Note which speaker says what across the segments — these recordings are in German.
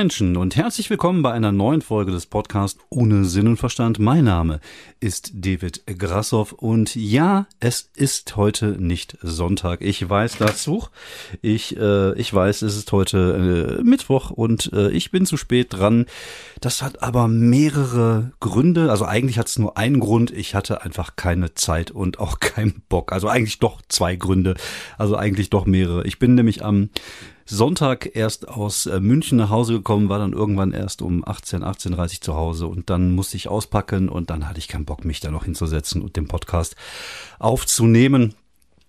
Speaker 1: Menschen und herzlich willkommen bei einer neuen Folge des Podcasts Ohne Sinn und Verstand. Mein Name ist David Grassoff und ja, es ist heute nicht Sonntag. Ich weiß dazu. Ich, äh, ich weiß, es ist heute äh, Mittwoch und äh, ich bin zu spät dran. Das hat aber mehrere Gründe. Also eigentlich hat es nur einen Grund. Ich hatte einfach keine Zeit und auch keinen Bock. Also eigentlich doch zwei Gründe. Also eigentlich doch mehrere. Ich bin nämlich am Sonntag erst aus äh, München nach Hause gekommen, war dann irgendwann erst um 18, 18.30 zu Hause und dann musste ich auspacken und dann hatte ich keinen Bock, mich da noch hinzusetzen und den Podcast aufzunehmen.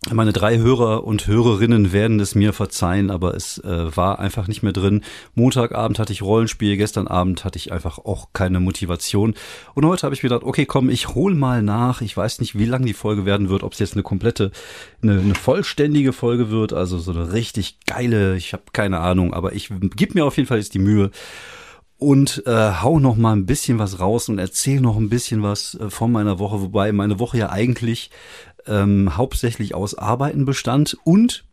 Speaker 1: Meine drei Hörer und Hörerinnen werden es mir verzeihen, aber es äh, war einfach nicht mehr drin. Montagabend hatte ich Rollenspiel, gestern Abend hatte ich einfach auch keine Motivation. Und heute habe ich mir gedacht, okay, komm, ich hol mal nach. Ich weiß nicht, wie lang die Folge werden wird, ob es jetzt eine komplette, eine, eine vollständige Folge wird, also so eine richtig geile, ich habe keine Ahnung, aber ich gebe mir auf jeden Fall jetzt die Mühe und äh, hau noch mal ein bisschen was raus und erzähl noch ein bisschen was äh, von meiner Woche, wobei meine Woche ja eigentlich ähm, hauptsächlich aus Arbeiten bestand und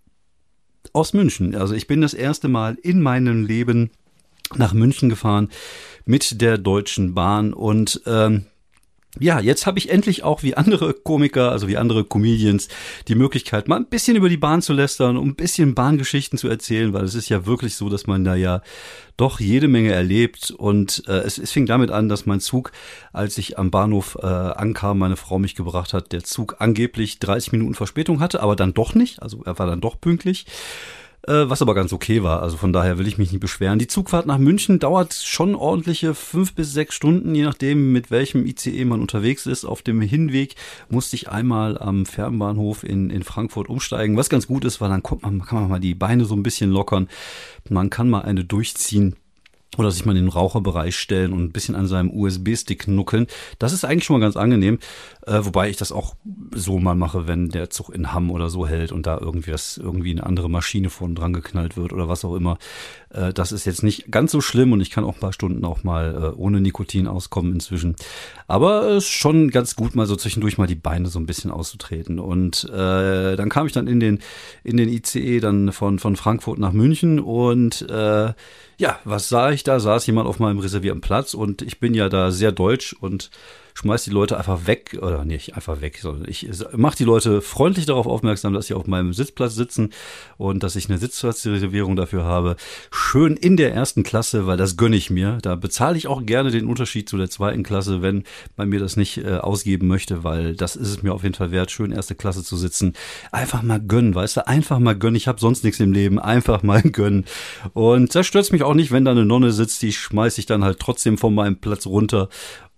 Speaker 1: aus München. Also ich bin das erste Mal in meinem Leben nach München gefahren mit der Deutschen Bahn und ähm, ja, jetzt habe ich endlich auch wie andere Komiker, also wie andere Comedians, die Möglichkeit, mal ein bisschen über die Bahn zu lästern, um ein bisschen Bahngeschichten zu erzählen, weil es ist ja wirklich so, dass man da ja doch jede Menge erlebt. Und äh, es, es fing damit an, dass mein Zug, als ich am Bahnhof äh, ankam, meine Frau mich gebracht hat, der Zug angeblich 30 Minuten Verspätung hatte, aber dann doch nicht. Also er war dann doch pünktlich was aber ganz okay war. Also von daher will ich mich nicht beschweren. Die Zugfahrt nach München dauert schon ordentliche fünf bis sechs Stunden, je nachdem, mit welchem ICE man unterwegs ist. Auf dem Hinweg musste ich einmal am Fernbahnhof in, in Frankfurt umsteigen, was ganz gut ist, weil dann kommt man, kann man mal die Beine so ein bisschen lockern. Man kann mal eine durchziehen oder sich mal in den Raucherbereich stellen und ein bisschen an seinem USB-Stick nuckeln. Das ist eigentlich schon mal ganz angenehm, äh, wobei ich das auch so mal mache, wenn der Zug in Hamm oder so hält und da irgendwie das irgendwie eine andere Maschine vorn dran geknallt wird oder was auch immer. Äh, das ist jetzt nicht ganz so schlimm und ich kann auch ein paar Stunden auch mal äh, ohne Nikotin auskommen inzwischen. Aber es ist schon ganz gut, mal so zwischendurch mal die Beine so ein bisschen auszutreten. Und äh, dann kam ich dann in den in den ICE dann von von Frankfurt nach München und äh, ja, was sah ich da? Saß jemand auf meinem reservierten Platz und ich bin ja da sehr deutsch und schmeiß die Leute einfach weg oder nicht einfach weg, sondern ich mache die Leute freundlich darauf aufmerksam, dass sie auf meinem Sitzplatz sitzen und dass ich eine Sitzplatzreservierung dafür habe. Schön in der ersten Klasse, weil das gönne ich mir. Da bezahle ich auch gerne den Unterschied zu der zweiten Klasse, wenn man mir das nicht äh, ausgeben möchte, weil das ist es mir auf jeden Fall wert, schön erste Klasse zu sitzen. Einfach mal gönnen, weißt du, einfach mal gönnen. Ich habe sonst nichts im Leben, einfach mal gönnen. Und das stört mich auch nicht, wenn da eine Nonne sitzt, die schmeiße ich dann halt trotzdem von meinem Platz runter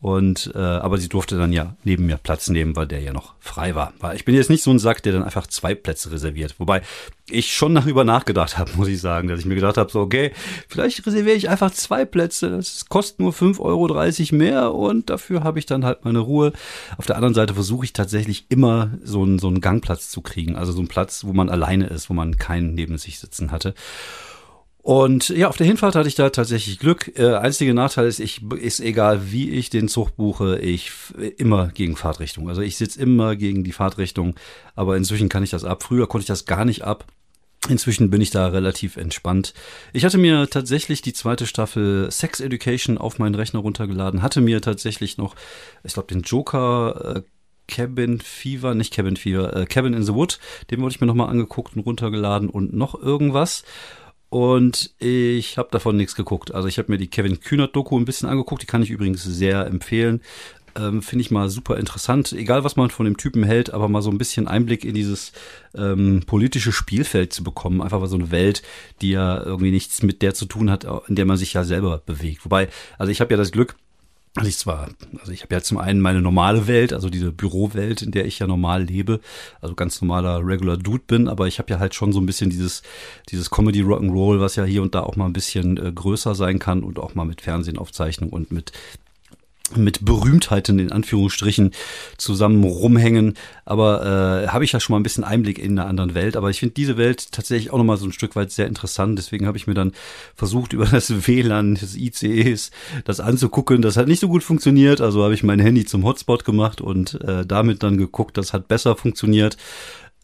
Speaker 1: und äh, aber sie durfte dann ja neben mir Platz nehmen, weil der ja noch frei war. Weil ich bin jetzt nicht so ein Sack, der dann einfach zwei Plätze reserviert. Wobei ich schon darüber nachgedacht habe, muss ich sagen, dass ich mir gedacht habe, so okay, vielleicht reserviere ich einfach zwei Plätze. Das kostet nur 5,30 Euro mehr und dafür habe ich dann halt meine Ruhe. Auf der anderen Seite versuche ich tatsächlich immer so einen, so einen Gangplatz zu kriegen. Also so einen Platz, wo man alleine ist, wo man keinen neben sich sitzen hatte. Und ja, auf der Hinfahrt hatte ich da tatsächlich Glück. Äh, einzige Nachteil ist, ich ist egal, wie ich den Zug buche, ich immer gegen Fahrtrichtung. Also ich sitze immer gegen die Fahrtrichtung, aber inzwischen kann ich das ab. Früher konnte ich das gar nicht ab. Inzwischen bin ich da relativ entspannt. Ich hatte mir tatsächlich die zweite Staffel Sex Education auf meinen Rechner runtergeladen, hatte mir tatsächlich noch, ich glaube, den Joker äh, Cabin Fever, nicht Cabin Fever, äh, Cabin in the Wood, den wollte ich mir nochmal angeguckt und runtergeladen und noch irgendwas. Und ich habe davon nichts geguckt. Also ich habe mir die Kevin Kühnert-Doku ein bisschen angeguckt. Die kann ich übrigens sehr empfehlen. Ähm, Finde ich mal super interessant. Egal, was man von dem Typen hält, aber mal so ein bisschen Einblick in dieses ähm, politische Spielfeld zu bekommen. Einfach mal so eine Welt, die ja irgendwie nichts mit der zu tun hat, in der man sich ja selber bewegt. Wobei, also ich habe ja das Glück, also ich zwar, also ich habe ja zum einen meine normale Welt, also diese Bürowelt, in der ich ja normal lebe, also ganz normaler Regular Dude bin, aber ich habe ja halt schon so ein bisschen dieses dieses Comedy Rock'n'Roll, was ja hier und da auch mal ein bisschen äh, größer sein kann und auch mal mit Fernsehenaufzeichnung und mit mit Berühmtheiten in Anführungsstrichen zusammen rumhängen. Aber äh, habe ich ja schon mal ein bisschen Einblick in einer anderen Welt. Aber ich finde diese Welt tatsächlich auch nochmal so ein Stück weit sehr interessant. Deswegen habe ich mir dann versucht, über das WLAN des ICEs das anzugucken. Das hat nicht so gut funktioniert. Also habe ich mein Handy zum Hotspot gemacht und äh, damit dann geguckt, das hat besser funktioniert.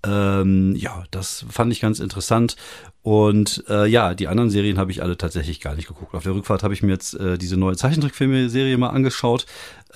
Speaker 1: Ähm, ja, das fand ich ganz interessant. Und äh, ja, die anderen Serien habe ich alle tatsächlich gar nicht geguckt. Auf der Rückfahrt habe ich mir jetzt äh, diese neue Zeichentrickfilme-Serie mal angeschaut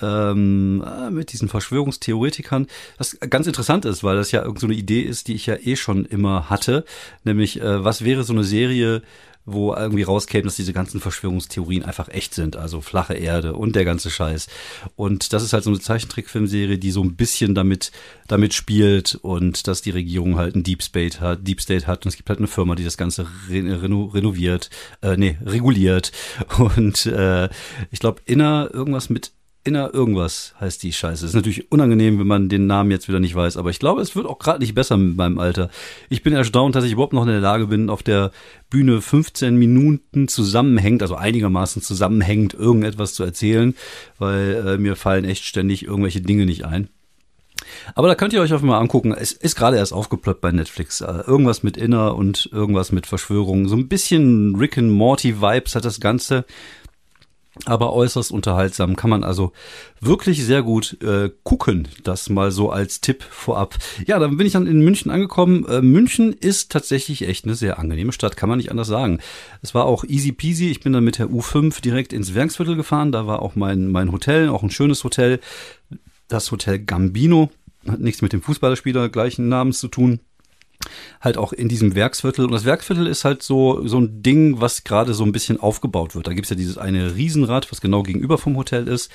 Speaker 1: ähm, äh, mit diesen Verschwörungstheoretikern. Was ganz interessant ist, weil das ja irgendeine so eine Idee ist, die ich ja eh schon immer hatte. Nämlich, äh, was wäre so eine Serie, wo irgendwie rauskäme, dass diese ganzen Verschwörungstheorien einfach echt sind, also flache Erde und der ganze Scheiß. Und das ist halt so eine Zeichentrickfilmserie, die so ein bisschen damit, damit spielt und dass die Regierung halt ein Deep State hat, Deep State hat und es gibt halt eine Firma, die das Ganze reno renoviert, äh, nee, reguliert. Und äh, ich glaube, inner irgendwas mit Inner irgendwas heißt die Scheiße. Ist natürlich unangenehm, wenn man den Namen jetzt wieder nicht weiß, aber ich glaube, es wird auch gerade nicht besser mit meinem Alter. Ich bin erstaunt, dass ich überhaupt noch in der Lage bin, auf der Bühne 15 Minuten zusammenhängt, also einigermaßen zusammenhängend irgendetwas zu erzählen, weil äh, mir fallen echt ständig irgendwelche Dinge nicht ein. Aber da könnt ihr euch einfach mal angucken. Es ist gerade erst aufgeploppt bei Netflix. Äh, irgendwas mit Inner und irgendwas mit Verschwörung. So ein bisschen Rick and Morty Vibes hat das Ganze aber äußerst unterhaltsam. Kann man also wirklich sehr gut äh, gucken. Das mal so als Tipp vorab. Ja, dann bin ich dann in München angekommen. Äh, München ist tatsächlich echt eine sehr angenehme Stadt, kann man nicht anders sagen. Es war auch easy peasy. Ich bin dann mit der U5 direkt ins Werksviertel gefahren. Da war auch mein, mein Hotel, auch ein schönes Hotel. Das Hotel Gambino. Hat nichts mit dem Fußballerspieler gleichen Namens zu tun halt auch in diesem Werksviertel. Und das Werksviertel ist halt so, so ein Ding, was gerade so ein bisschen aufgebaut wird. Da gibt's ja dieses eine Riesenrad, was genau gegenüber vom Hotel ist.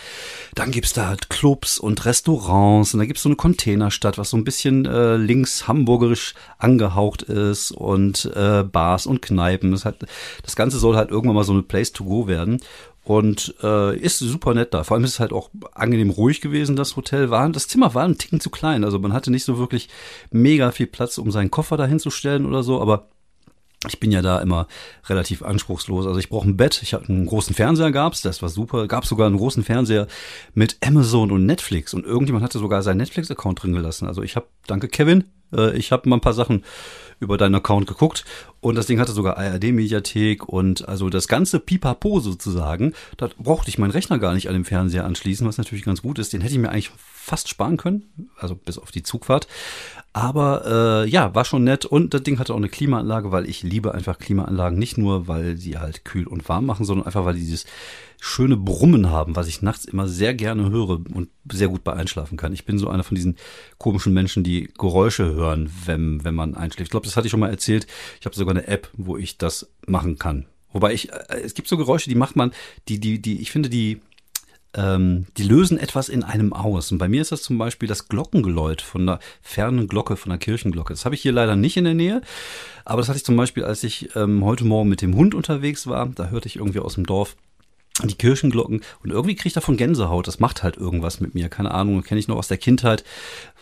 Speaker 1: Dann gibt's da halt Clubs und Restaurants und da gibt's so eine Containerstadt, was so ein bisschen äh, links hamburgerisch angehaucht ist und äh, Bars und Kneipen. Das, halt, das Ganze soll halt irgendwann mal so eine Place to go werden und äh, ist super nett da. Vor allem ist es halt auch angenehm ruhig gewesen, das Hotel war. Das Zimmer war ein Ticken zu klein, also man hatte nicht so wirklich mega viel Platz, um seinen Koffer da hinzustellen oder so, aber ich bin ja da immer relativ anspruchslos. Also ich brauche ein Bett, ich hatte einen großen Fernseher gab's, das war super. Gab sogar einen großen Fernseher mit Amazon und Netflix und irgendjemand hatte sogar seinen Netflix-Account drin gelassen. Also ich habe, danke Kevin, äh, ich habe mal ein paar Sachen über deinen Account geguckt und das Ding hatte sogar ARD-Mediathek und also das ganze Pipapo sozusagen. Da brauchte ich meinen Rechner gar nicht an dem Fernseher anschließen, was natürlich ganz gut ist. Den hätte ich mir eigentlich fast sparen können, also bis auf die Zugfahrt. Aber äh, ja, war schon nett und das Ding hatte auch eine Klimaanlage, weil ich liebe einfach Klimaanlagen, nicht nur, weil sie halt kühl und warm machen, sondern einfach, weil die dieses schöne Brummen haben, was ich nachts immer sehr gerne höre und sehr gut bei einschlafen kann. Ich bin so einer von diesen komischen Menschen, die Geräusche hören, wenn, wenn man einschläft. Ich glaube, das hatte ich schon mal erzählt. Ich habe sogar eine App, wo ich das machen kann. Wobei ich, äh, es gibt so Geräusche, die macht man, die, die, die, ich finde, die, ähm, die lösen etwas in einem aus. Und bei mir ist das zum Beispiel das Glockengeläut von einer fernen Glocke, von einer Kirchenglocke. Das habe ich hier leider nicht in der Nähe. Aber das hatte ich zum Beispiel, als ich ähm, heute Morgen mit dem Hund unterwegs war. Da hörte ich irgendwie aus dem Dorf die Kirchenglocken und irgendwie kriege ich davon Gänsehaut. Das macht halt irgendwas mit mir. Keine Ahnung, kenne ich noch aus der Kindheit,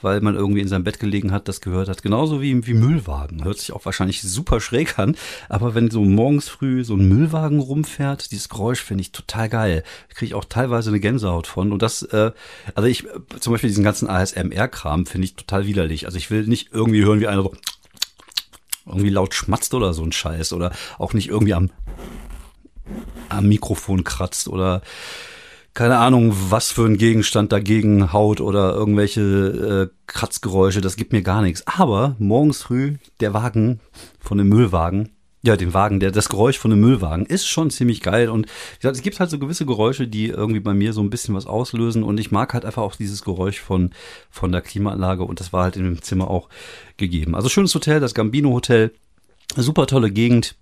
Speaker 1: weil man irgendwie in seinem Bett gelegen hat, das gehört hat. Genauso wie, wie Müllwagen. Hört sich auch wahrscheinlich super schräg an. Aber wenn so morgens früh so ein Müllwagen rumfährt, dieses Geräusch finde ich total geil. Kriege ich auch teilweise eine Gänsehaut von. Und das, äh, also ich, zum Beispiel diesen ganzen ASMR-Kram finde ich total widerlich. Also ich will nicht irgendwie hören, wie einer so irgendwie laut schmatzt oder so ein Scheiß oder auch nicht irgendwie am am Mikrofon kratzt oder keine Ahnung, was für ein Gegenstand dagegen haut oder irgendwelche äh, Kratzgeräusche, das gibt mir gar nichts. Aber morgens früh der Wagen von dem Müllwagen, ja, den Wagen, der, das Geräusch von dem Müllwagen ist schon ziemlich geil und wie gesagt, es gibt halt so gewisse Geräusche, die irgendwie bei mir so ein bisschen was auslösen und ich mag halt einfach auch dieses Geräusch von, von der Klimaanlage und das war halt in dem Zimmer auch gegeben. Also schönes Hotel, das Gambino Hotel, super tolle Gegend,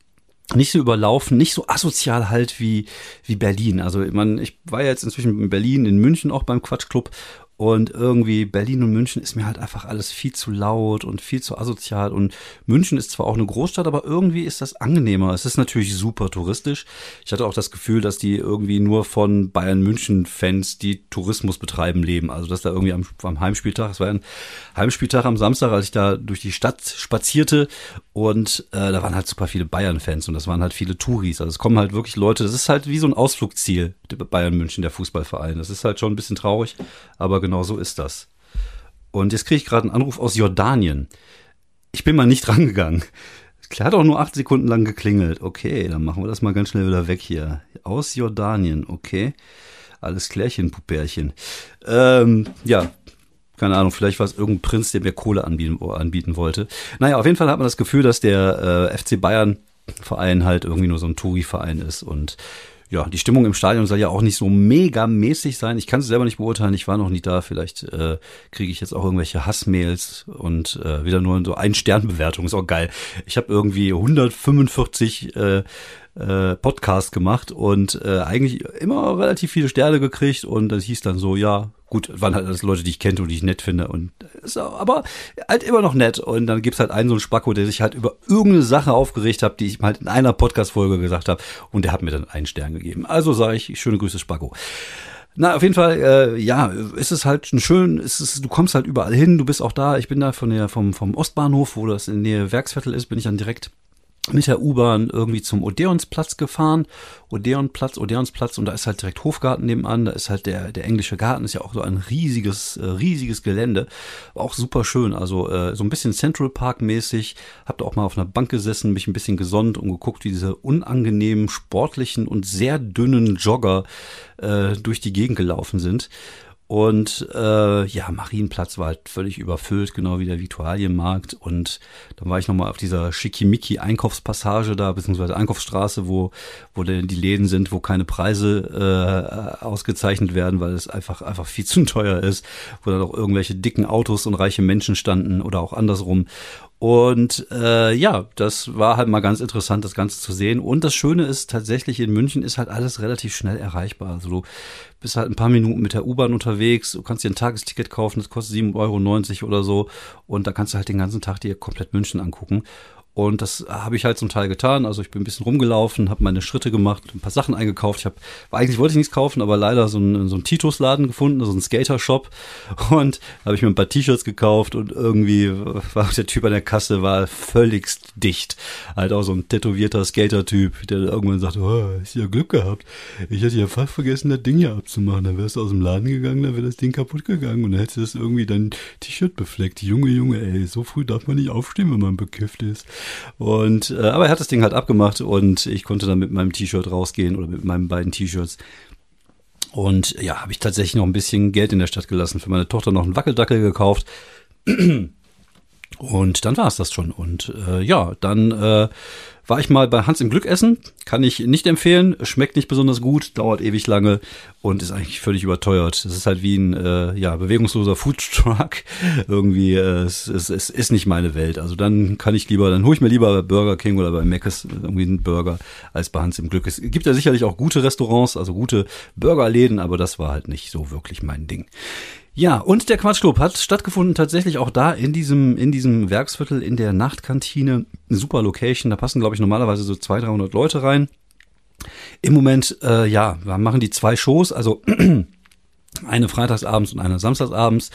Speaker 1: nicht so überlaufen, nicht so asozial halt wie, wie Berlin. Also man, ich war ja jetzt inzwischen in Berlin, in München auch beim Quatschclub und irgendwie Berlin und München ist mir halt einfach alles viel zu laut und viel zu asozial. Und München ist zwar auch eine Großstadt, aber irgendwie ist das angenehmer. Es ist natürlich super touristisch. Ich hatte auch das Gefühl, dass die irgendwie nur von Bayern München-Fans, die Tourismus betreiben, leben. Also dass da irgendwie am, am Heimspieltag, es war ein Heimspieltag am Samstag, als ich da durch die Stadt spazierte und äh, da waren halt super viele Bayern-Fans und das waren halt viele Touris. Also es kommen halt wirklich Leute, das ist halt wie so ein Ausflugsziel, Bayern München, der Fußballverein. Das ist halt schon ein bisschen traurig, aber genau genau so ist das. Und jetzt kriege ich gerade einen Anruf aus Jordanien. Ich bin mal nicht rangegangen. Klar hat auch nur acht Sekunden lang geklingelt. Okay, dann machen wir das mal ganz schnell wieder weg hier. Aus Jordanien, okay. Alles klärchen, Pupärchen. Ähm, ja, Keine Ahnung, vielleicht war es irgendein Prinz, der mir Kohle anbieten, anbieten wollte. Naja, auf jeden Fall hat man das Gefühl, dass der äh, FC Bayern Verein halt irgendwie nur so ein Touri-Verein ist und ja, die Stimmung im Stadion soll ja auch nicht so mega mäßig sein. Ich kann es selber nicht beurteilen, ich war noch nie da. Vielleicht äh, kriege ich jetzt auch irgendwelche Hassmails und äh, wieder nur so ein Sternbewertung. Ist auch geil. Ich habe irgendwie 145 äh, äh, Podcast gemacht und äh, eigentlich immer relativ viele Sterne gekriegt und das hieß dann so, ja, gut, waren halt alles Leute, die ich kenne und die ich nett finde und ist aber halt immer noch nett und dann gibt's halt einen so einen Spacko, der sich halt über irgendeine Sache aufgeregt hat, die ich halt in einer Podcast-Folge gesagt habe und der hat mir dann einen Stern gegeben. Also sage ich, schöne Grüße Spacko. Na, auf jeden Fall, äh, ja, ist es halt ein schön, ist du kommst halt überall hin, du bist auch da, ich bin da von der, vom, vom Ostbahnhof, wo das in Nähe Werksviertel ist, bin ich dann direkt mit der U-Bahn irgendwie zum Odeonsplatz gefahren. Odeonplatz, Odeonsplatz und da ist halt direkt Hofgarten nebenan, da ist halt der, der englische Garten, ist ja auch so ein riesiges, äh, riesiges Gelände. Auch super schön, also äh, so ein bisschen Central Park mäßig. Hab da auch mal auf einer Bank gesessen, mich ein bisschen gesonnt und geguckt, wie diese unangenehmen, sportlichen und sehr dünnen Jogger äh, durch die Gegend gelaufen sind. Und äh, ja, Marienplatz war halt völlig überfüllt, genau wie der Viktualienmarkt. Und dann war ich nochmal auf dieser Schickimicki-Einkaufspassage da, beziehungsweise Einkaufsstraße, wo, wo denn die Läden sind, wo keine Preise äh, ausgezeichnet werden, weil es einfach, einfach viel zu teuer ist, wo dann auch irgendwelche dicken Autos und reiche Menschen standen oder auch andersrum. Und äh, ja, das war halt mal ganz interessant, das Ganze zu sehen. Und das Schöne ist tatsächlich, in München ist halt alles relativ schnell erreichbar. Also du bist halt ein paar Minuten mit der U-Bahn unterwegs, du kannst dir ein Tagesticket kaufen, das kostet 7,90 Euro oder so. Und da kannst du halt den ganzen Tag dir komplett München angucken. Und das habe ich halt zum Teil getan. Also ich bin ein bisschen rumgelaufen, habe meine Schritte gemacht, ein paar Sachen eingekauft. Ich habe eigentlich wollte ich nichts kaufen, aber leider so einen, so einen Titus-Laden gefunden, so einen Skater-Shop. Und habe ich mir ein paar T-Shirts gekauft und irgendwie war der Typ an der Kasse war völligst dicht. Halt auch so ein tätowierter Skater-Typ, der irgendwann sagt, oh, ist ja Glück gehabt. Ich hätte ja fast vergessen, das Ding hier abzumachen. Dann wärst du aus dem Laden gegangen, dann wäre das Ding kaputt gegangen und dann hättest du das irgendwie dein T-Shirt befleckt. Junge, Junge, ey, so früh darf man nicht aufstehen, wenn man bekifft ist. Und äh, aber er hat das Ding halt abgemacht und ich konnte dann mit meinem T-Shirt rausgehen oder mit meinen beiden T-Shirts. Und ja, habe ich tatsächlich noch ein bisschen Geld in der Stadt gelassen. Für meine Tochter noch einen Wackeldackel gekauft. Und dann war es das schon. Und äh, ja, dann äh, war ich mal bei Hans im Glück essen. Kann ich nicht empfehlen. Schmeckt nicht besonders gut, dauert ewig lange und ist eigentlich völlig überteuert. Es ist halt wie ein äh, ja, bewegungsloser Foodtruck. Irgendwie, äh, es, es, es ist nicht meine Welt. Also dann kann ich lieber, dann hole ich mir lieber bei Burger King oder bei Mc's irgendwie einen Burger als bei Hans im Glück. Es gibt ja sicherlich auch gute Restaurants, also gute Burgerläden, aber das war halt nicht so wirklich mein Ding. Ja, und der Quatschclub hat stattgefunden tatsächlich auch da in diesem, in diesem Werksviertel in der Nachtkantine. Super Location. Da passen, glaube ich, normalerweise so 200, 300 Leute rein. Im Moment, äh, ja, wir machen die zwei Shows, also eine freitagsabends und eine samstagsabends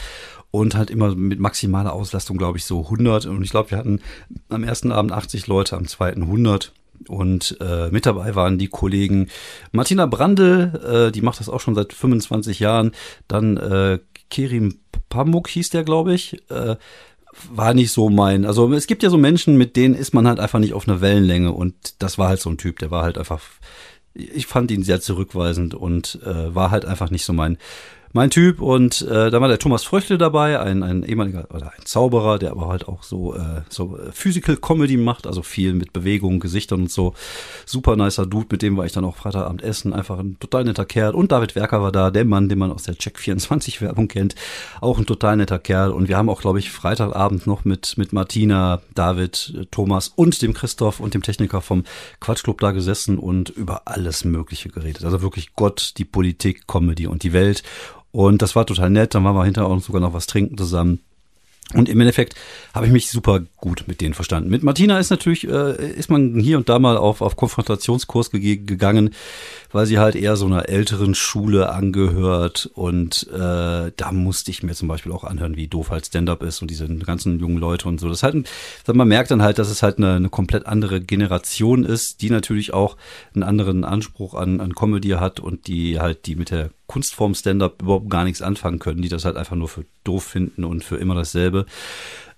Speaker 1: und halt immer mit maximaler Auslastung, glaube ich, so 100. Und ich glaube, wir hatten am ersten Abend 80 Leute, am zweiten 100. Und äh, mit dabei waren die Kollegen Martina Brandl, äh, die macht das auch schon seit 25 Jahren, dann äh, Kerim Pamuk hieß der, glaube ich. Äh, war nicht so mein. Also es gibt ja so Menschen, mit denen ist man halt einfach nicht auf einer Wellenlänge und das war halt so ein Typ, der war halt einfach. Ich fand ihn sehr zurückweisend und äh, war halt einfach nicht so mein mein Typ. Und äh, da war der Thomas Fröchle dabei, ein, ein ehemaliger oder ein Zauberer, der aber halt auch so, äh, so Physical Comedy macht, also viel mit Bewegungen, Gesichtern und so. Super nicer Dude, mit dem war ich dann auch Freitagabend essen. Einfach ein total netter Kerl. Und David Werker war da, der Mann, den man aus der Check24-Werbung kennt. Auch ein total netter Kerl. Und wir haben auch, glaube ich, Freitagabend noch mit, mit Martina, David, Thomas und dem Christoph und dem Techniker vom Quatschclub da gesessen und über alles Mögliche geredet. Also wirklich Gott, die Politik, Comedy und die Welt. Und das war total nett. Dann waren wir hinterher auch sogar noch was trinken zusammen. Und im Endeffekt habe ich mich super gut mit denen verstanden. Mit Martina ist natürlich, äh, ist man hier und da mal auf, auf Konfrontationskurs ge gegangen, weil sie halt eher so einer älteren Schule angehört. Und äh, da musste ich mir zum Beispiel auch anhören, wie doof halt Stand-up ist und diese ganzen jungen Leute und so. Das halt, man merkt dann halt, dass es halt eine, eine komplett andere Generation ist, die natürlich auch einen anderen Anspruch an, an Comedy hat und die halt die mit der Kunstform Stand-up überhaupt gar nichts anfangen können, die das halt einfach nur für doof finden und für immer dasselbe.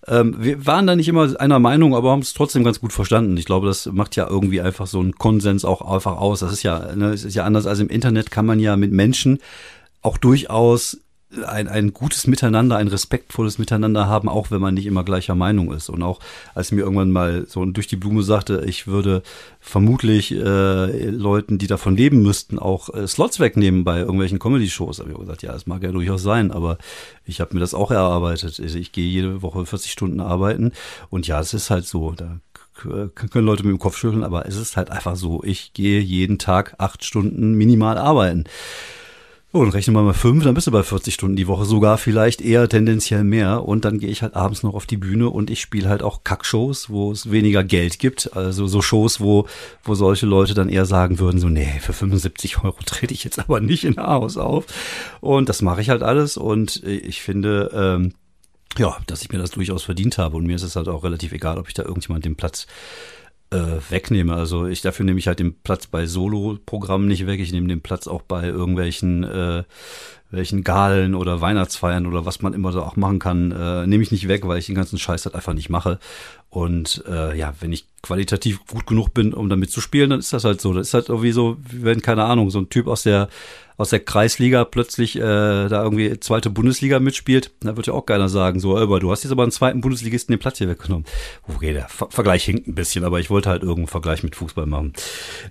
Speaker 1: Ähm, wir waren da nicht immer einer Meinung, aber haben es trotzdem ganz gut verstanden. Ich glaube, das macht ja irgendwie einfach so einen Konsens auch einfach aus. Das ist ja, ne, es ist ja anders als im Internet, kann man ja mit Menschen auch durchaus ein, ein gutes Miteinander, ein respektvolles Miteinander haben, auch wenn man nicht immer gleicher Meinung ist. Und auch als mir irgendwann mal so durch die Blume sagte, ich würde vermutlich äh, Leuten, die davon leben müssten, auch äh, Slots wegnehmen bei irgendwelchen Comedy-Shows, habe ich gesagt, ja, das mag ja durchaus sein, aber ich habe mir das auch erarbeitet. Also ich gehe jede Woche 40 Stunden arbeiten und ja, es ist halt so, da können Leute mit dem Kopf schütteln, aber es ist halt einfach so, ich gehe jeden Tag acht Stunden minimal arbeiten. Oh, und rechnen wir mal fünf, dann bist du bei 40 Stunden die Woche, sogar vielleicht eher tendenziell mehr. Und dann gehe ich halt abends noch auf die Bühne und ich spiele halt auch Kackshows, wo es weniger Geld gibt. Also so Shows, wo, wo solche Leute dann eher sagen würden, so, nee, für 75 Euro trete ich jetzt aber nicht in Haus auf. Und das mache ich halt alles. Und ich finde, ähm, ja, dass ich mir das durchaus verdient habe. Und mir ist es halt auch relativ egal, ob ich da irgendjemand den Platz äh, wegnehme. Also ich dafür nehme ich halt den Platz bei Solo-Programmen nicht weg. Ich nehme den Platz auch bei irgendwelchen äh, welchen Galen oder Weihnachtsfeiern oder was man immer so auch machen kann, äh, nehme ich nicht weg, weil ich den ganzen Scheiß halt einfach nicht mache. Und äh, ja, wenn ich qualitativ gut genug bin, um damit zu spielen, dann ist das halt so. Das ist halt irgendwie so, wenn, keine Ahnung, so ein Typ aus der aus der Kreisliga plötzlich äh, da irgendwie zweite Bundesliga mitspielt, da wird ja auch keiner sagen, so, aber du hast jetzt aber einen zweiten Bundesligisten den Platz hier weggenommen. Okay, der Ver Vergleich hinkt ein bisschen, aber ich wollte halt irgendeinen Vergleich mit Fußball machen.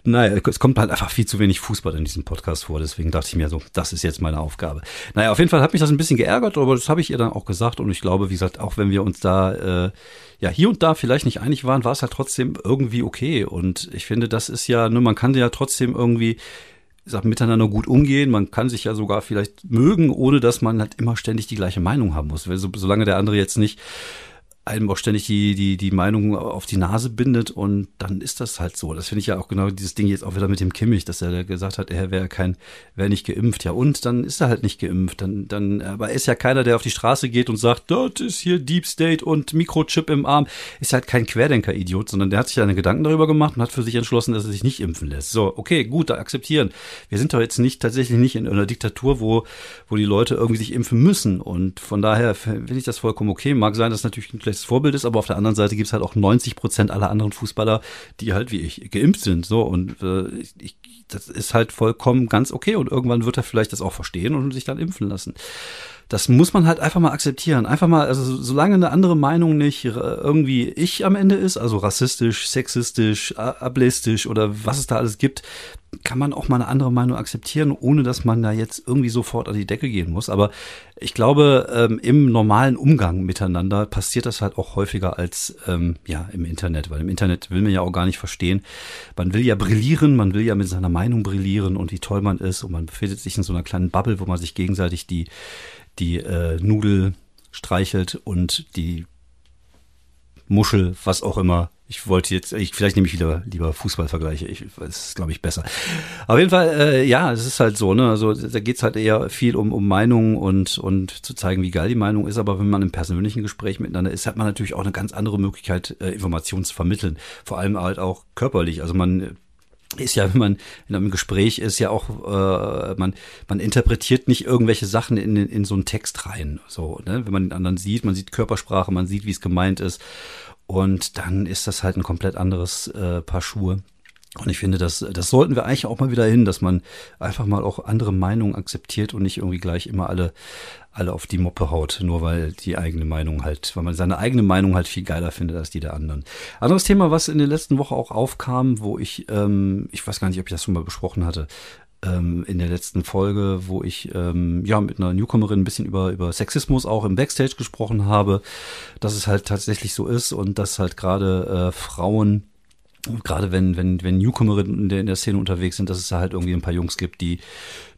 Speaker 1: Naja, es kommt halt einfach viel zu wenig Fußball in diesem Podcast vor, deswegen dachte ich mir so, das ist jetzt meine Aufgabe. Naja, auf jeden Fall hat mich das ein bisschen geärgert, aber das habe ich ihr dann auch gesagt und ich glaube, wie gesagt, auch wenn wir uns da äh, ja hier und da vielleicht nicht einig waren, war es halt trotzdem irgendwie okay und ich finde, das ist ja, ne, man kann ja trotzdem irgendwie sag, miteinander gut umgehen. Man kann sich ja sogar vielleicht mögen, ohne dass man halt immer ständig die gleiche Meinung haben muss. Solange der andere jetzt nicht einem auch ständig die, die, die Meinung auf die Nase bindet und dann ist das halt so. Das finde ich ja auch genau dieses Ding jetzt auch wieder mit dem Kimmich, dass er gesagt hat, er wäre kein, wäre nicht geimpft. Ja, und dann ist er halt nicht geimpft. Dann, dann, aber er ist ja keiner, der auf die Straße geht und sagt, dort ist hier Deep State und Mikrochip im Arm. Ist halt kein Querdenker-Idiot, sondern der hat sich seine Gedanken darüber gemacht und hat für sich entschlossen, dass er sich nicht impfen lässt. So, okay, gut, da akzeptieren. Wir sind doch jetzt nicht tatsächlich nicht in einer Diktatur, wo, wo die Leute irgendwie sich impfen müssen. Und von daher finde ich das vollkommen okay. Mag sein, dass natürlich ein schlechtes Vorbild ist, aber auf der anderen Seite gibt es halt auch 90 Prozent aller anderen Fußballer, die halt wie ich geimpft sind. So und äh, ich, das ist halt vollkommen ganz okay und irgendwann wird er vielleicht das auch verstehen und sich dann impfen lassen das muss man halt einfach mal akzeptieren. Einfach mal, also solange eine andere Meinung nicht äh, irgendwie ich am Ende ist, also rassistisch, sexistisch, ableistisch oder was es da alles gibt, kann man auch mal eine andere Meinung akzeptieren, ohne dass man da jetzt irgendwie sofort an die Decke gehen muss. Aber ich glaube, ähm, im normalen Umgang miteinander passiert das halt auch häufiger als ähm, ja im Internet, weil im Internet will man ja auch gar nicht verstehen. Man will ja brillieren, man will ja mit seiner Meinung brillieren und wie toll man ist und man befindet sich in so einer kleinen Bubble, wo man sich gegenseitig die die äh, Nudel streichelt und die Muschel, was auch immer. Ich wollte jetzt, ich, vielleicht nehme ich wieder lieber Fußballvergleiche. Ich, das ist, glaube ich, besser. Auf jeden Fall, äh, ja, es ist halt so, ne? Also da geht's halt eher viel um, um Meinungen und, und zu zeigen, wie geil die Meinung ist. Aber wenn man im persönlichen Gespräch miteinander ist, hat man natürlich auch eine ganz andere Möglichkeit, äh, Informationen zu vermitteln. Vor allem halt auch körperlich. Also man ist ja, wenn man in einem Gespräch ist, ja auch, äh, man, man interpretiert nicht irgendwelche Sachen in, in so einen Text rein. So, ne? Wenn man den anderen sieht, man sieht Körpersprache, man sieht, wie es gemeint ist. Und dann ist das halt ein komplett anderes äh, Paar Schuhe. Und ich finde, das, das sollten wir eigentlich auch mal wieder hin, dass man einfach mal auch andere Meinungen akzeptiert und nicht irgendwie gleich immer alle, alle auf die Moppe haut, nur weil die eigene Meinung halt, weil man seine eigene Meinung halt viel geiler findet als die der anderen. Anderes Thema, was in der letzten Woche auch aufkam, wo ich, ähm, ich weiß gar nicht, ob ich das schon mal besprochen hatte, ähm, in der letzten Folge, wo ich ähm, ja mit einer Newcomerin ein bisschen über über Sexismus auch im Backstage gesprochen habe, dass es halt tatsächlich so ist und dass halt gerade äh, Frauen gerade wenn, wenn, wenn Newcomerinnen in der, Szene unterwegs sind, dass es da halt irgendwie ein paar Jungs gibt, die,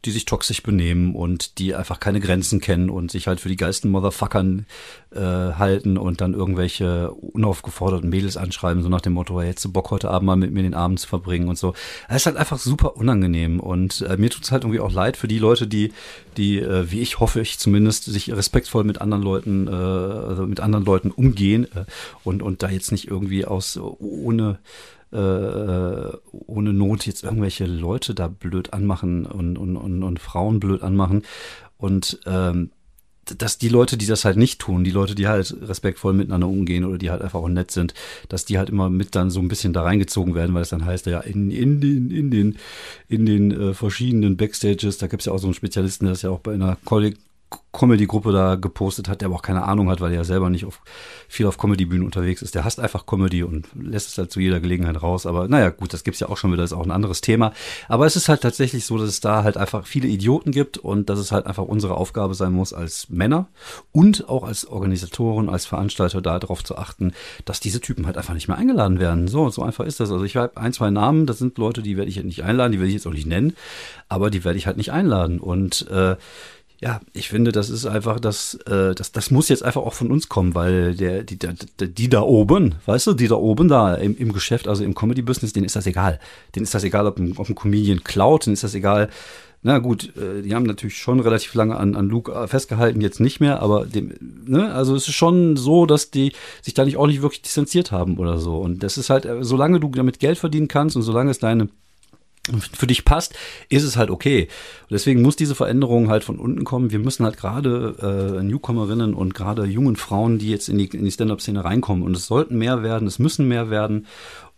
Speaker 1: die sich toxisch benehmen und die einfach keine Grenzen kennen und sich halt für die geilsten Motherfuckern äh, halten und dann irgendwelche unaufgeforderten Mädels anschreiben, so nach dem Motto, hey, hättest du Bock heute Abend mal mit mir den Abend zu verbringen und so. Das ist halt einfach super unangenehm und äh, mir tut es halt irgendwie auch leid für die Leute, die, die, äh, wie ich hoffe ich zumindest, sich respektvoll mit anderen Leuten, äh, also mit anderen Leuten umgehen äh, und, und da jetzt nicht irgendwie aus ohne äh, ohne Not jetzt irgendwelche Leute da blöd anmachen und, und, und, und Frauen blöd anmachen. Und ähm, dass die Leute, die das halt nicht tun, die Leute, die halt respektvoll miteinander umgehen oder die halt einfach auch nett sind, dass die halt immer mit dann so ein bisschen da reingezogen werden, weil es dann heißt, ja, in, in den, in den, in den äh, verschiedenen Backstages, da gibt's ja auch so einen Spezialisten, der das ja auch bei einer Kolleg Comedy-Gruppe da gepostet hat, der aber auch keine Ahnung hat, weil er ja selber nicht auf, viel auf Comedy-Bühnen unterwegs ist. Der hasst einfach Comedy und lässt es halt zu jeder Gelegenheit raus. Aber naja, gut, das gibt's ja auch schon wieder, das ist auch ein anderes Thema. Aber es ist halt tatsächlich so, dass es da halt einfach viele Idioten gibt und dass es halt einfach unsere Aufgabe sein muss als Männer und auch als Organisatoren, als Veranstalter da darauf zu achten, dass diese Typen halt einfach nicht mehr eingeladen werden. So, so einfach ist das. Also ich habe ein, zwei Namen, das sind Leute, die werde ich nicht einladen, die werde ich jetzt auch nicht nennen, aber die werde ich halt nicht einladen. Und äh, ja, ich finde, das ist einfach, das, äh, das, das muss jetzt einfach auch von uns kommen, weil der, die, der, die da oben, weißt du, die da oben da im, im Geschäft, also im Comedy-Business, denen ist das egal. Denen ist das egal, ob ein, ob ein Comedian klaut, denen ist das egal. Na gut, äh, die haben natürlich schon relativ lange an, an Luke äh, festgehalten, jetzt nicht mehr, aber dem, ne, also es ist schon so, dass die sich da nicht auch nicht wirklich distanziert haben oder so. Und das ist halt, äh, solange du damit Geld verdienen kannst und solange es deine für dich passt, ist es halt okay. Und deswegen muss diese Veränderung halt von unten kommen. Wir müssen halt gerade äh, Newcomerinnen und gerade jungen Frauen, die jetzt in die, in die Stand-up-Szene reinkommen, und es sollten mehr werden, es müssen mehr werden.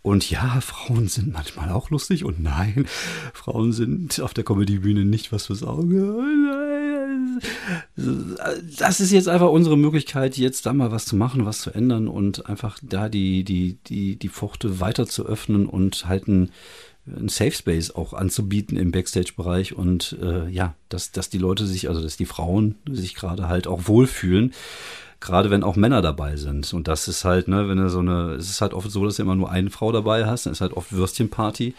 Speaker 1: Und ja, Frauen sind manchmal auch lustig und nein, Frauen sind auf der Comedy-Bühne nicht was fürs Auge. Das ist jetzt einfach unsere Möglichkeit, jetzt da mal was zu machen, was zu ändern und einfach da die, die, die, die Pforte weiter zu öffnen und halt ein ein Safe Space auch anzubieten im Backstage-Bereich und äh, ja, dass, dass die Leute sich, also dass die Frauen sich gerade halt auch wohlfühlen, gerade wenn auch Männer dabei sind. Und das ist halt, ne, wenn du so eine, es ist halt oft so, dass du immer nur eine Frau dabei hast, dann ist halt oft Würstchenparty.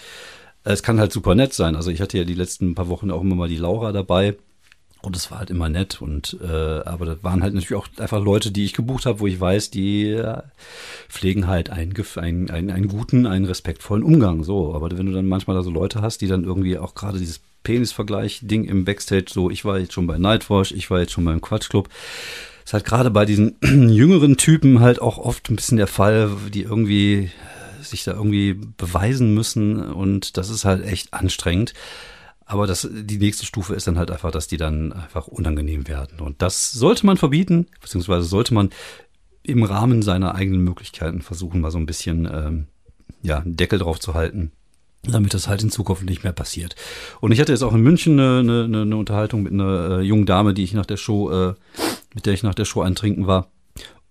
Speaker 1: Es kann halt super nett sein. Also ich hatte ja die letzten paar Wochen auch immer mal die Laura dabei und es war halt immer nett und äh, aber das waren halt natürlich auch einfach Leute, die ich gebucht habe, wo ich weiß, die äh, pflegen halt einen, einen, einen, einen guten, einen respektvollen Umgang. So, aber wenn du dann manchmal da so Leute hast, die dann irgendwie auch gerade dieses Penisvergleich-Ding im Backstage, so ich war jetzt schon bei Nightwash, ich war jetzt schon beim Quatschclub. Ist halt gerade bei diesen jüngeren Typen halt auch oft ein bisschen der Fall, die irgendwie sich da irgendwie beweisen müssen und das ist halt echt anstrengend. Aber das, die nächste Stufe ist dann halt einfach, dass die dann einfach unangenehm werden. Und das sollte man verbieten, beziehungsweise sollte man im Rahmen seiner eigenen Möglichkeiten versuchen, mal so ein bisschen ähm, ja, einen Deckel drauf zu halten, damit das halt in Zukunft nicht mehr passiert. Und ich hatte jetzt auch in München eine, eine, eine Unterhaltung mit einer äh, jungen Dame, die ich nach der Show, äh, mit der ich nach der Show eintrinken war.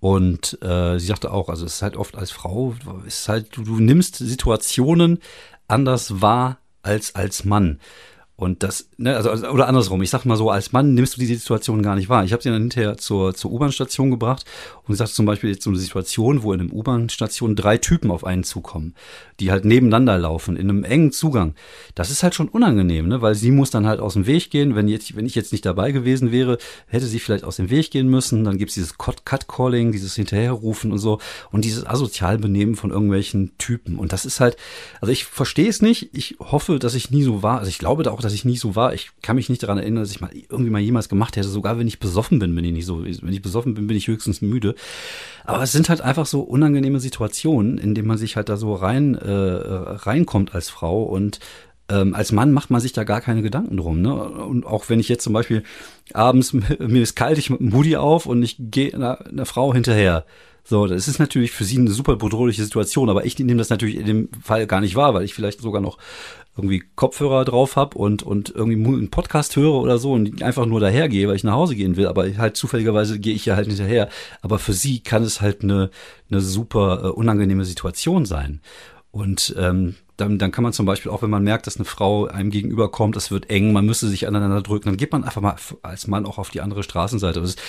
Speaker 1: Und äh, sie sagte auch, also es ist halt oft als Frau, es ist halt, du, du nimmst Situationen anders wahr als als Mann. Und das, ne, also, also, oder andersrum, ich sag mal so, als Mann nimmst du die Situation gar nicht wahr. Ich habe sie dann hinterher zur, zur U-Bahn-Station gebracht und sagte zum Beispiel jetzt so eine Situation, wo in einem U-Bahn-Station drei Typen auf einen zukommen, die halt nebeneinander laufen, in einem engen Zugang. Das ist halt schon unangenehm, ne? weil sie muss dann halt aus dem Weg gehen. Wenn, jetzt, wenn ich jetzt nicht dabei gewesen wäre, hätte sie vielleicht aus dem Weg gehen müssen. Dann gibt's dieses Cut-Calling, dieses Hinterherrufen und so und dieses Asozialbenehmen von irgendwelchen Typen. Und das ist halt, also ich verstehe es nicht. Ich hoffe, dass ich nie so war. Also ich glaube da auch, dass ich nie so war. Ich kann mich nicht daran erinnern, dass ich mal irgendwie mal jemals gemacht hätte. Sogar wenn ich besoffen bin, bin ich nicht so. Wenn ich besoffen bin, bin ich höchstens müde. Aber es sind halt einfach so unangenehme Situationen, in denen man sich halt da so rein äh, reinkommt als Frau und ähm, als Mann macht man sich da gar keine Gedanken drum. Ne? Und auch wenn ich jetzt zum Beispiel abends, mir ist kalt, ich mit dem Hoodie auf und ich gehe einer, einer Frau hinterher. So, das ist natürlich für sie eine super bedrohliche Situation, aber ich nehme das natürlich in dem Fall gar nicht wahr, weil ich vielleicht sogar noch irgendwie Kopfhörer drauf hab und, und irgendwie einen Podcast höre oder so und einfach nur dahergehe, weil ich nach Hause gehen will, aber halt zufälligerweise gehe ich ja halt hinterher. Aber für sie kann es halt eine, eine super äh, unangenehme Situation sein. Und ähm, dann, dann kann man zum Beispiel auch, wenn man merkt, dass eine Frau einem gegenüberkommt, es wird eng, man müsste sich aneinander drücken, dann geht man einfach mal als Mann auch auf die andere Straßenseite. Das ist,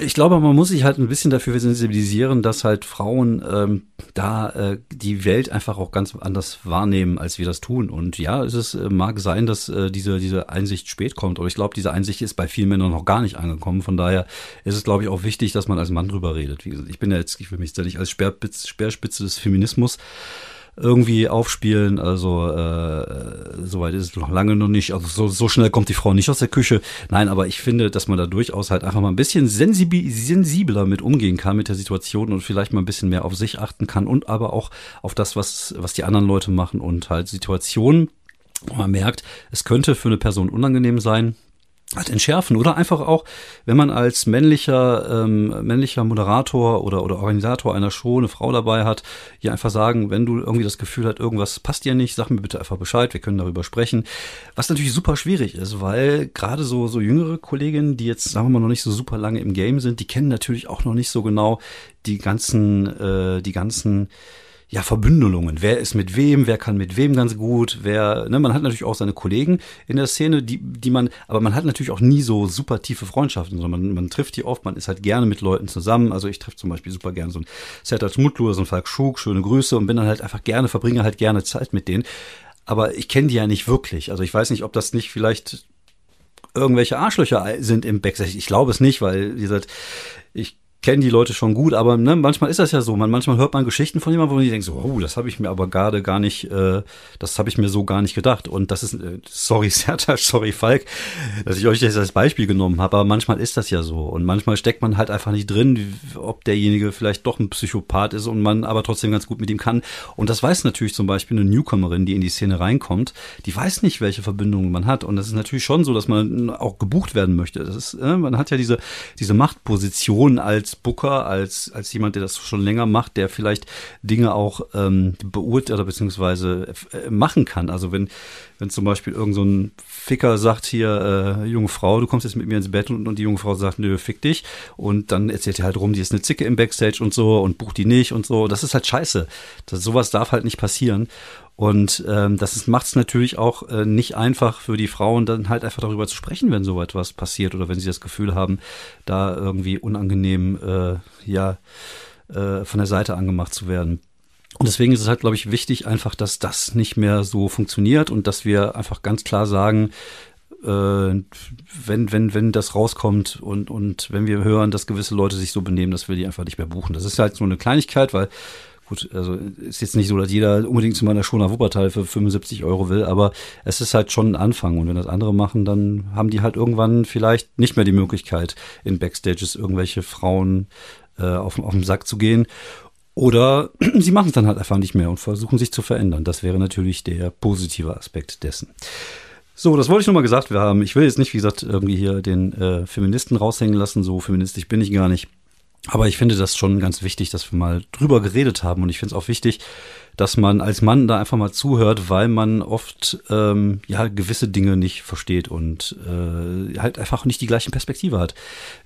Speaker 1: ich glaube, man muss sich halt ein bisschen dafür sensibilisieren, dass halt Frauen ähm, da äh, die Welt einfach auch ganz anders wahrnehmen, als wir das tun. Und ja, es ist, äh, mag sein, dass äh, diese, diese Einsicht spät kommt, aber ich glaube, diese Einsicht ist bei vielen Männern noch gar nicht angekommen. Von daher ist es, glaube ich, auch wichtig, dass man als Mann drüber redet. Wie gesagt, ich bin ja jetzt, ich will mich da nicht als Speerspitze des Feminismus irgendwie aufspielen. Also äh, soweit ist es noch lange noch nicht. Also so, so schnell kommt die Frau nicht aus der Küche. Nein, aber ich finde, dass man da durchaus halt einfach mal ein bisschen sensibler mit umgehen kann mit der Situation und vielleicht mal ein bisschen mehr auf sich achten kann und aber auch auf das, was, was die anderen Leute machen und halt Situationen, wo man merkt, es könnte für eine Person unangenehm sein, halt entschärfen oder einfach auch, wenn man als männlicher ähm, männlicher Moderator oder oder Organisator einer Show eine Frau dabei hat, ihr einfach sagen, wenn du irgendwie das Gefühl hast, irgendwas passt dir nicht, sag mir bitte einfach Bescheid, wir können darüber sprechen. Was natürlich super schwierig ist, weil gerade so so jüngere Kolleginnen, die jetzt sagen wir mal noch nicht so super lange im Game sind, die kennen natürlich auch noch nicht so genau die ganzen äh, die ganzen ja, Verbündelungen. Wer ist mit wem, wer kann mit wem ganz gut, wer, ne, man hat natürlich auch seine Kollegen in der Szene, die, die man, aber man hat natürlich auch nie so super tiefe Freundschaften, sondern man, man trifft die oft, man ist halt gerne mit Leuten zusammen. Also ich treffe zum Beispiel super gerne so ein Sertac Mutlu, so ein Falk Schug, schöne Grüße und bin dann halt einfach gerne, verbringe halt gerne Zeit mit denen. Aber ich kenne die ja nicht wirklich. Also ich weiß nicht, ob das nicht vielleicht irgendwelche Arschlöcher sind im Backstage. Ich glaube es nicht, weil, wie gesagt, ich kennen die Leute schon gut, aber ne, manchmal ist das ja so. Man, manchmal hört man Geschichten von jemandem, wo man denkt so, oh, das habe ich mir aber gerade gar nicht, äh, das habe ich mir so gar nicht gedacht. Und das ist, äh, sorry Sertac, sorry Falk, dass ich euch das als Beispiel genommen habe, aber manchmal ist das ja so. Und manchmal steckt man halt einfach nicht drin, ob derjenige vielleicht doch ein Psychopath ist und man aber trotzdem ganz gut mit ihm kann. Und das weiß natürlich zum Beispiel eine Newcomerin, die in die Szene reinkommt, die weiß nicht, welche Verbindungen man hat. Und das ist natürlich schon so, dass man auch gebucht werden möchte. Das ist, äh, man hat ja diese, diese Machtposition als Booker, als, als jemand, der das schon länger macht, der vielleicht Dinge auch ähm, beurteilt oder beziehungsweise äh, machen kann. Also wenn, wenn zum Beispiel irgend so ein Ficker sagt hier, äh, junge Frau, du kommst jetzt mit mir ins Bett und, und die junge Frau sagt, nö, fick dich. Und dann erzählt er halt rum, die ist eine Zicke im Backstage und so und bucht die nicht und so. Das ist halt scheiße. Das, sowas darf halt nicht passieren. Und ähm, das macht es natürlich auch äh, nicht einfach für die Frauen, dann halt einfach darüber zu sprechen, wenn so etwas passiert oder wenn sie das Gefühl haben, da irgendwie unangenehm äh, ja äh, von der Seite angemacht zu werden. Und deswegen ist es halt, glaube ich, wichtig einfach, dass das nicht mehr so funktioniert und dass wir einfach ganz klar sagen, äh, wenn, wenn, wenn das rauskommt und, und wenn wir hören, dass gewisse Leute sich so benehmen, dass wir die einfach nicht mehr buchen. Das ist halt so eine Kleinigkeit, weil Gut, also ist jetzt nicht so, dass jeder unbedingt zu meiner Schoner Wuppertal für 75 Euro will, aber es ist halt schon ein Anfang. Und wenn das andere machen, dann haben die halt irgendwann vielleicht nicht mehr die Möglichkeit, in Backstages irgendwelche Frauen äh, auf, auf den Sack zu gehen. Oder sie machen es dann halt einfach nicht mehr und versuchen sich zu verändern. Das wäre natürlich der positive Aspekt dessen. So, das wollte ich nur mal gesagt haben. Ich will jetzt nicht, wie gesagt, irgendwie hier den äh, Feministen raushängen lassen. So feministisch bin ich gar nicht. Aber ich finde das schon ganz wichtig, dass wir mal drüber geredet haben. Und ich finde es auch wichtig, dass man als Mann da einfach mal zuhört, weil man oft ähm, ja gewisse Dinge nicht versteht und äh, halt einfach nicht die gleichen Perspektive hat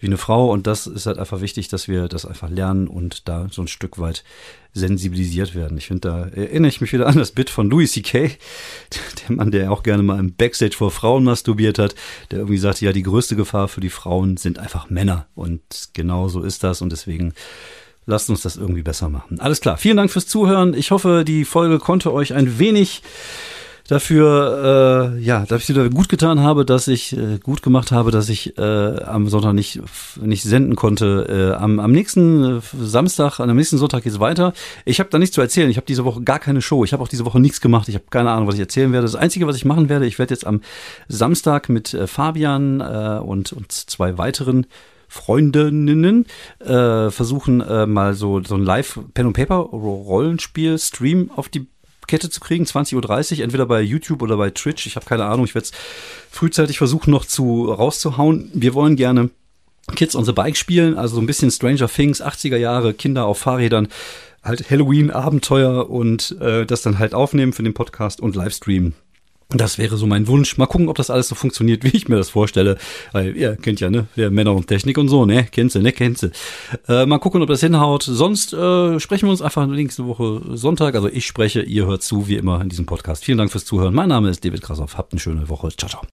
Speaker 1: wie eine Frau. Und das ist halt einfach wichtig, dass wir das einfach lernen und da so ein Stück weit sensibilisiert werden. Ich finde, da erinnere ich mich wieder an das Bit von Louis C.K., der Mann, der auch gerne mal im Backstage vor Frauen masturbiert hat, der irgendwie sagte, ja, die größte Gefahr für die Frauen sind einfach Männer. Und genau so ist das. Und deswegen lasst uns das irgendwie besser machen. Alles klar. Vielen Dank fürs Zuhören. Ich hoffe, die Folge konnte euch ein wenig dafür, äh, ja, dass ich wieder gut getan habe, dass ich äh, gut gemacht habe, dass ich äh, am Sonntag nicht nicht senden konnte. Äh, am, am nächsten äh, Samstag, am nächsten Sonntag geht's weiter. Ich habe da nichts zu erzählen. Ich habe diese Woche gar keine Show. Ich habe auch diese Woche nichts gemacht. Ich habe keine Ahnung, was ich erzählen werde. Das Einzige, was ich machen werde, ich werde jetzt am Samstag mit äh, Fabian äh, und und zwei weiteren Freundinnen äh, versuchen äh, mal so so ein Live Pen und Paper Rollenspiel Stream auf die Kette zu kriegen, 20.30 Uhr, entweder bei YouTube oder bei Twitch. Ich habe keine Ahnung, ich werde es frühzeitig versuchen noch zu rauszuhauen. Wir wollen gerne Kids on the Bike spielen, also so ein bisschen Stranger Things, 80er Jahre, Kinder auf Fahrrädern, halt Halloween-Abenteuer und äh, das dann halt aufnehmen für den Podcast und Livestream. Das wäre so mein Wunsch. Mal gucken, ob das alles so funktioniert, wie ich mir das vorstelle. Weil ihr kennt ja, ne? Wir Männer und Technik und so, ne? Kennst du, ne? Kennst du. Äh, mal gucken, ob das hinhaut. Sonst äh, sprechen wir uns einfach nächste Woche Sonntag. Also ich spreche, ihr hört zu, wie immer in diesem Podcast. Vielen Dank fürs Zuhören. Mein Name ist David Krassoff. Habt eine schöne Woche. Ciao, ciao.